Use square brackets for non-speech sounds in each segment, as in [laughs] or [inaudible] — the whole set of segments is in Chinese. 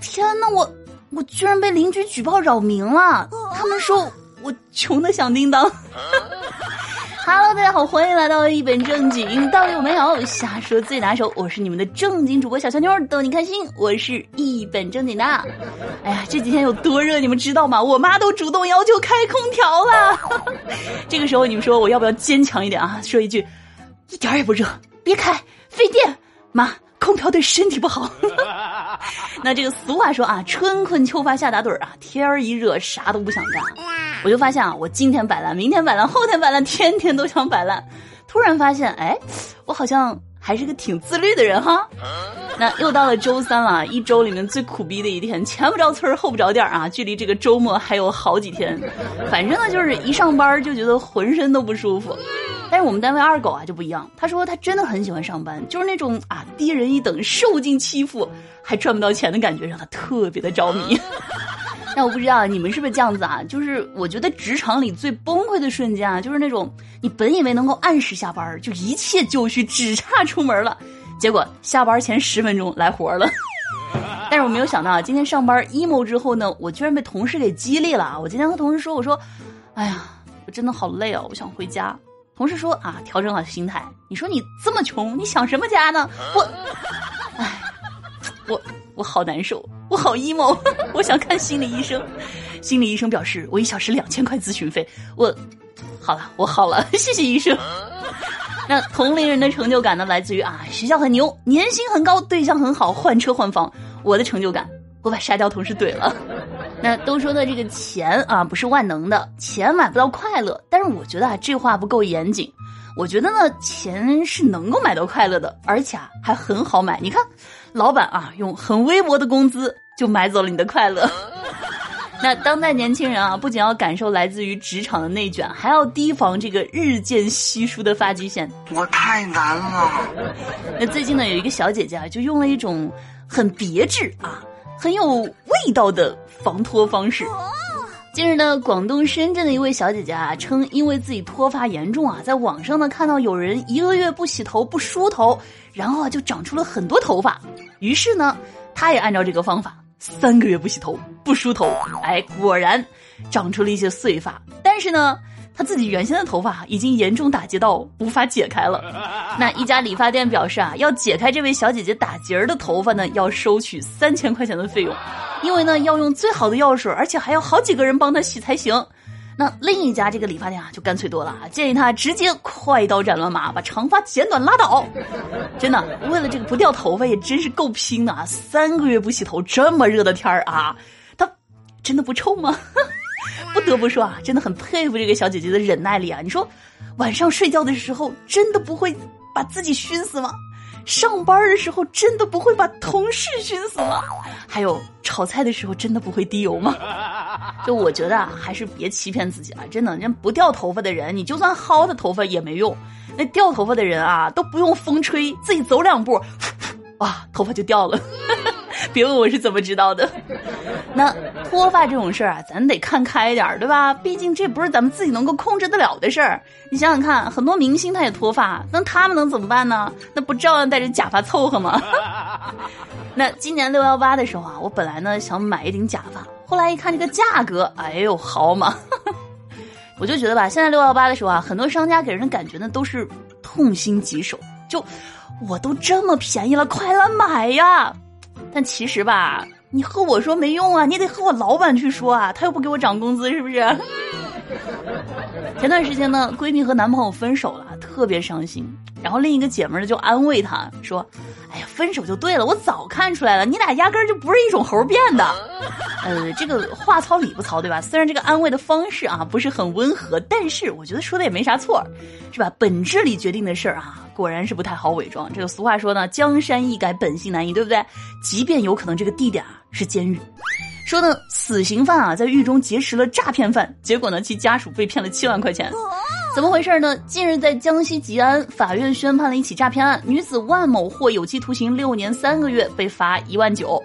天哪，我我居然被邻居举报扰民了！他们说我穷的响叮当。[laughs] Hello，大家好，欢迎来到一本正经，到底有没有瞎说最拿手？我是你们的正经主播小乔妞，逗你开心。我是一本正经的。哎呀，这几天有多热，你们知道吗？我妈都主动要求开空调了。[laughs] 这个时候，你们说我要不要坚强一点啊？说一句，一点也不热，别开，费电。妈。空调对身体不好，[laughs] 那这个俗话说啊，春困秋乏夏打盹儿啊，天儿一热啥都不想干。我就发现啊，我今天摆烂，明天摆烂，后天摆烂，天天都想摆烂。突然发现，哎，我好像还是个挺自律的人哈。那又到了周三了，一周里面最苦逼的一天，前不着村后不着店啊，距离这个周末还有好几天。反正呢，就是一上班就觉得浑身都不舒服。但是我们单位二狗啊就不一样，他说他真的很喜欢上班，就是那种啊低人一等、受尽欺负还赚不到钱的感觉，让他特别的着迷。[laughs] [laughs] 那我不知道你们是不是这样子啊？就是我觉得职场里最崩溃的瞬间啊，就是那种你本以为能够按时下班，就一切就绪，只差出门了，结果下班前十分钟来活了。但是我没有想到啊，今天上班 emo 之后呢，我居然被同事给激励了。我今天和同事说，我说，哎呀，我真的好累啊，我想回家。同事说啊，调整好心态。你说你这么穷，你想什么家呢？我，唉，我我好难受，我好 emo，[laughs] 我想看心理医生。心理医生表示，我一小时两千块咨询费。我，好了，我好了，[laughs] 谢谢医生。那同龄人的成就感呢，来自于啊，学校很牛，年薪很高，对象很好，换车换房。我的成就感，我把沙雕同事怼了。那都说的这个钱啊，不是万能的，钱买不到快乐。但是我觉得啊，这话不够严谨。我觉得呢，钱是能够买到快乐的，而且啊，还很好买。你看，老板啊，用很微薄的工资就买走了你的快乐。[laughs] 那当代年轻人啊，不仅要感受来自于职场的内卷，还要提防这个日渐稀疏的发际线。我太难了。那最近呢，有一个小姐姐啊，就用了一种很别致啊。很有味道的防脱方式。近日呢，广东深圳的一位小姐姐啊，称因为自己脱发严重啊，在网上呢看到有人一个月不洗头不梳头，然后啊就长出了很多头发。于是呢，她也按照这个方法，三个月不洗头不梳头，哎，果然长出了一些碎发。但是呢。他自己原先的头发已经严重打结到无法解开了。[laughs] 那一家理发店表示啊，要解开这位小姐姐打结儿的头发呢，要收取三千块钱的费用，因为呢要用最好的药水，而且还要好几个人帮她洗才行。那另一家这个理发店啊，就干脆多了啊，建议他直接快刀斩乱麻，把长发剪短拉倒。[laughs] 真的，为了这个不掉头发，也真是够拼的啊！三个月不洗头，这么热的天儿啊，他真的不臭吗？[laughs] 不得不说啊，真的很佩服这个小姐姐的忍耐力啊！你说，晚上睡觉的时候真的不会把自己熏死吗？上班的时候真的不会把同事熏死吗？还有炒菜的时候真的不会滴油吗？[laughs] 就我觉得啊，还是别欺骗自己了。真的，人不掉头发的人，你就算薅他头发也没用。那掉头发的人啊，都不用风吹，自己走两步，[laughs] 哇，头发就掉了。别问我是怎么知道的。那脱发这种事儿啊，咱得看开点儿，对吧？毕竟这不是咱们自己能够控制得了的事儿。你想想看，很多明星他也脱发，那他们能怎么办呢？那不照样戴着假发凑合吗？[laughs] 那今年六幺八的时候啊，我本来呢想买一顶假发，后来一看这个价格，哎呦，好嘛！[laughs] 我就觉得吧，现在六幺八的时候啊，很多商家给人的感觉呢都是痛心疾首，就我都这么便宜了，快来买呀！但其实吧，你和我说没用啊，你得和我老板去说啊，他又不给我涨工资，是不是？[laughs] 前段时间呢，闺蜜和男朋友分手了，特别伤心。然后另一个姐们儿就安慰她说：“哎呀，分手就对了，我早看出来了，你俩压根儿就不是一种猴变的。”呃，这个话糙理不糙，对吧？虽然这个安慰的方式啊不是很温和，但是我觉得说的也没啥错，是吧？本质里决定的事儿啊，果然是不太好伪装。这个俗话说呢，江山易改，本性难移，对不对？即便有可能这个地点啊是监狱。说呢，死刑犯啊在狱中结识了诈骗犯，结果呢其家属被骗了七万块钱，怎么回事呢？近日在江西吉安，法院宣判了一起诈骗案，女子万某获有期徒刑六年三个月，被罚一万九。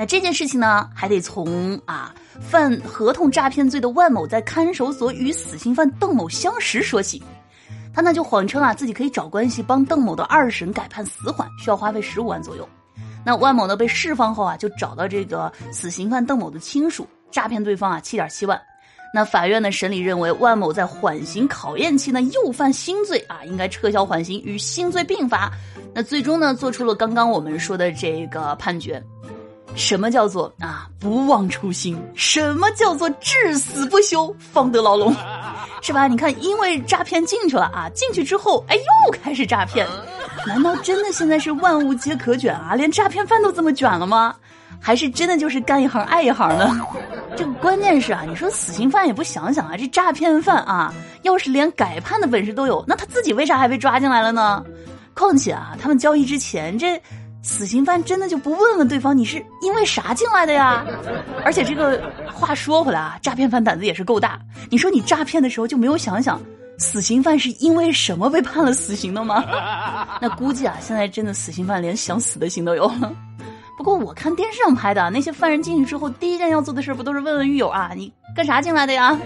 那这件事情呢，还得从啊犯合同诈骗罪的万某在看守所与死刑犯邓某相识说起。他呢就谎称啊自己可以找关系帮邓某的二审改判死缓，需要花费十五万左右。那万某呢被释放后啊，就找到这个死刑犯邓某的亲属，诈骗对方啊七点七万。那法院呢审理认为，万某在缓刑考验期呢又犯新罪啊，应该撤销缓刑，与新罪并罚。那最终呢做出了刚刚我们说的这个判决。什么叫做啊不忘初心？什么叫做至死不休方得牢笼？是吧？你看，因为诈骗进去了啊，进去之后，哎，又开始诈骗。难道真的现在是万物皆可卷啊？连诈骗犯都这么卷了吗？还是真的就是干一行爱一行呢？[laughs] 这个关键是啊，你说死刑犯也不想想啊，这诈骗犯啊，要是连改判的本事都有，那他自己为啥还被抓进来了呢？况且啊，他们交易之前这。死刑犯真的就不问问对方你是因为啥进来的呀？[laughs] 而且这个话说回来啊，诈骗犯胆子也是够大。你说你诈骗的时候就没有想想，死刑犯是因为什么被判了死刑的吗？[laughs] 那估计啊，现在真的死刑犯连想死的心都有。[laughs] 不过我看电视上拍的那些犯人进去之后，第一件要做的事不都是问问狱友啊，你干啥进来的呀？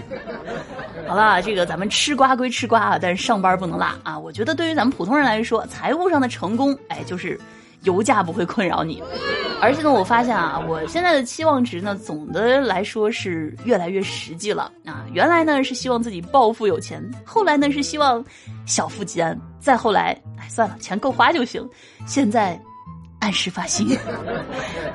好了，这个咱们吃瓜归吃瓜啊，但是上班不能落啊。我觉得对于咱们普通人来说，财务上的成功，哎，就是。油价不会困扰你，而且呢，我发现啊，我现在的期望值呢，总的来说是越来越实际了啊。原来呢是希望自己暴富有钱，后来呢是希望小富即安，再后来，哎，算了，钱够花就行。现在按时发薪。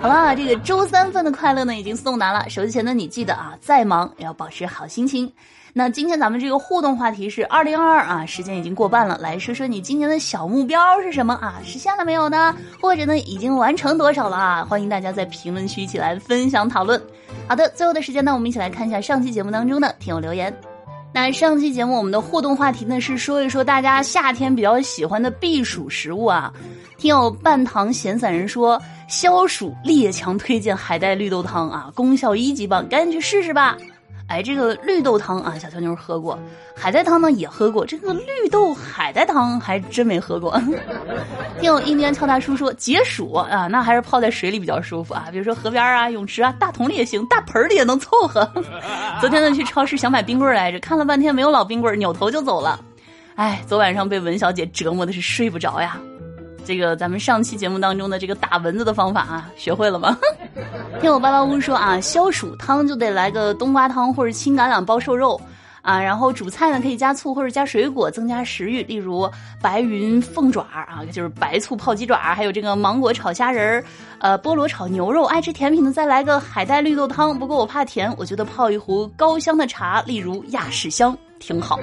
好了，这个周三份的快乐呢已经送达了，手机前的你记得啊，再忙也要保持好心情。那今天咱们这个互动话题是二零二二啊，时间已经过半了，来说说你今年的小目标是什么啊？实现了没有呢？或者呢，已经完成多少了啊？欢迎大家在评论区一起来分享讨论。好的，最后的时间呢，我们一起来看一下上期节目当中的听友留言。那上期节目我们的互动话题呢是说一说大家夏天比较喜欢的避暑食物啊。听友半糖闲散人说消暑列强推荐海带绿豆汤啊，功效一级棒，赶紧去试试吧。哎，这个绿豆汤啊，小乔妞喝过；海带汤呢也喝过。这个绿豆海带汤还真没喝过。[laughs] 听我一年俏大叔说解暑啊，那还是泡在水里比较舒服啊。比如说河边啊、泳池啊、大桶里也行，大盆里也能凑合。[laughs] 昨天呢去超市想买冰棍来着，看了半天没有老冰棍，扭头就走了。哎，昨晚上被文小姐折磨的是睡不着呀。这个咱们上期节目当中的这个打蚊子的方法啊，学会了吗？[laughs] 听我巴巴屋说啊，消暑汤就得来个冬瓜汤或者青橄榄包瘦肉啊，然后主菜呢可以加醋或者加水果增加食欲，例如白云凤爪啊，就是白醋泡鸡爪，还有这个芒果炒虾仁儿，呃，菠萝炒牛肉。爱吃甜品的再来个海带绿豆汤，不过我怕甜，我觉得泡一壶高香的茶，例如亚式香。挺好，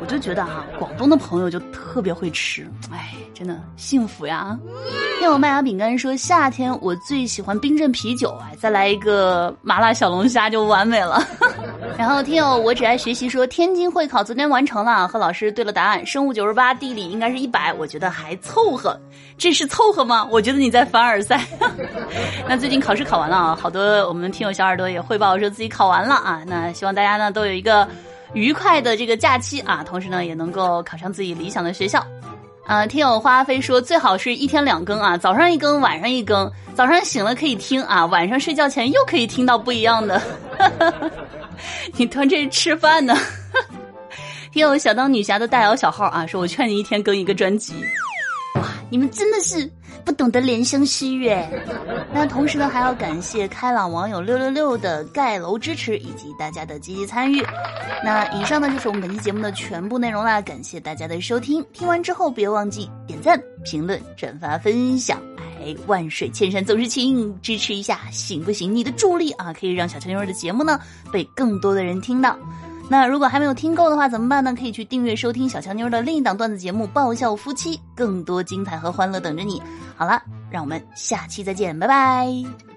我就觉得哈，广东的朋友就特别会吃，哎，真的幸福呀。听我麦芽饼干说，夏天我最喜欢冰镇啤酒，哎，再来一个麻辣小龙虾就完美了。[laughs] 然后听友我只爱学习说，天津会考昨天完成了，和老师对了答案，生物九十八，地理应该是一百，我觉得还凑合。这是凑合吗？我觉得你在凡尔赛。[laughs] 那最近考试考完了啊，好多我们听友小耳朵也汇报说自己考完了啊，那希望大家呢都有一个。愉快的这个假期啊，同时呢也能够考上自己理想的学校，啊，听友花飞说最好是一天两更啊，早上一更，晚上一更，早上醒了可以听啊，晚上睡觉前又可以听到不一样的。[laughs] 你端这是吃饭呢？[laughs] 听友小当女侠的大摇小号啊，说我劝你一天更一个专辑。你们真的是。不懂得怜香惜玉，那同时呢，还要感谢开朗网友六六六的盖楼支持以及大家的积极参与。那以上呢就是我们本期节目的全部内容啦，感谢大家的收听。听完之后别忘记点赞、评论、转发、分享。哎，万水千山总是情，支持一下行不行？你的助力啊，可以让小乔妞的节目呢被更多的人听到。那如果还没有听够的话怎么办呢？可以去订阅收听小强妞的另一档段子节目《爆笑夫妻》，更多精彩和欢乐等着你。好了，让我们下期再见，拜拜。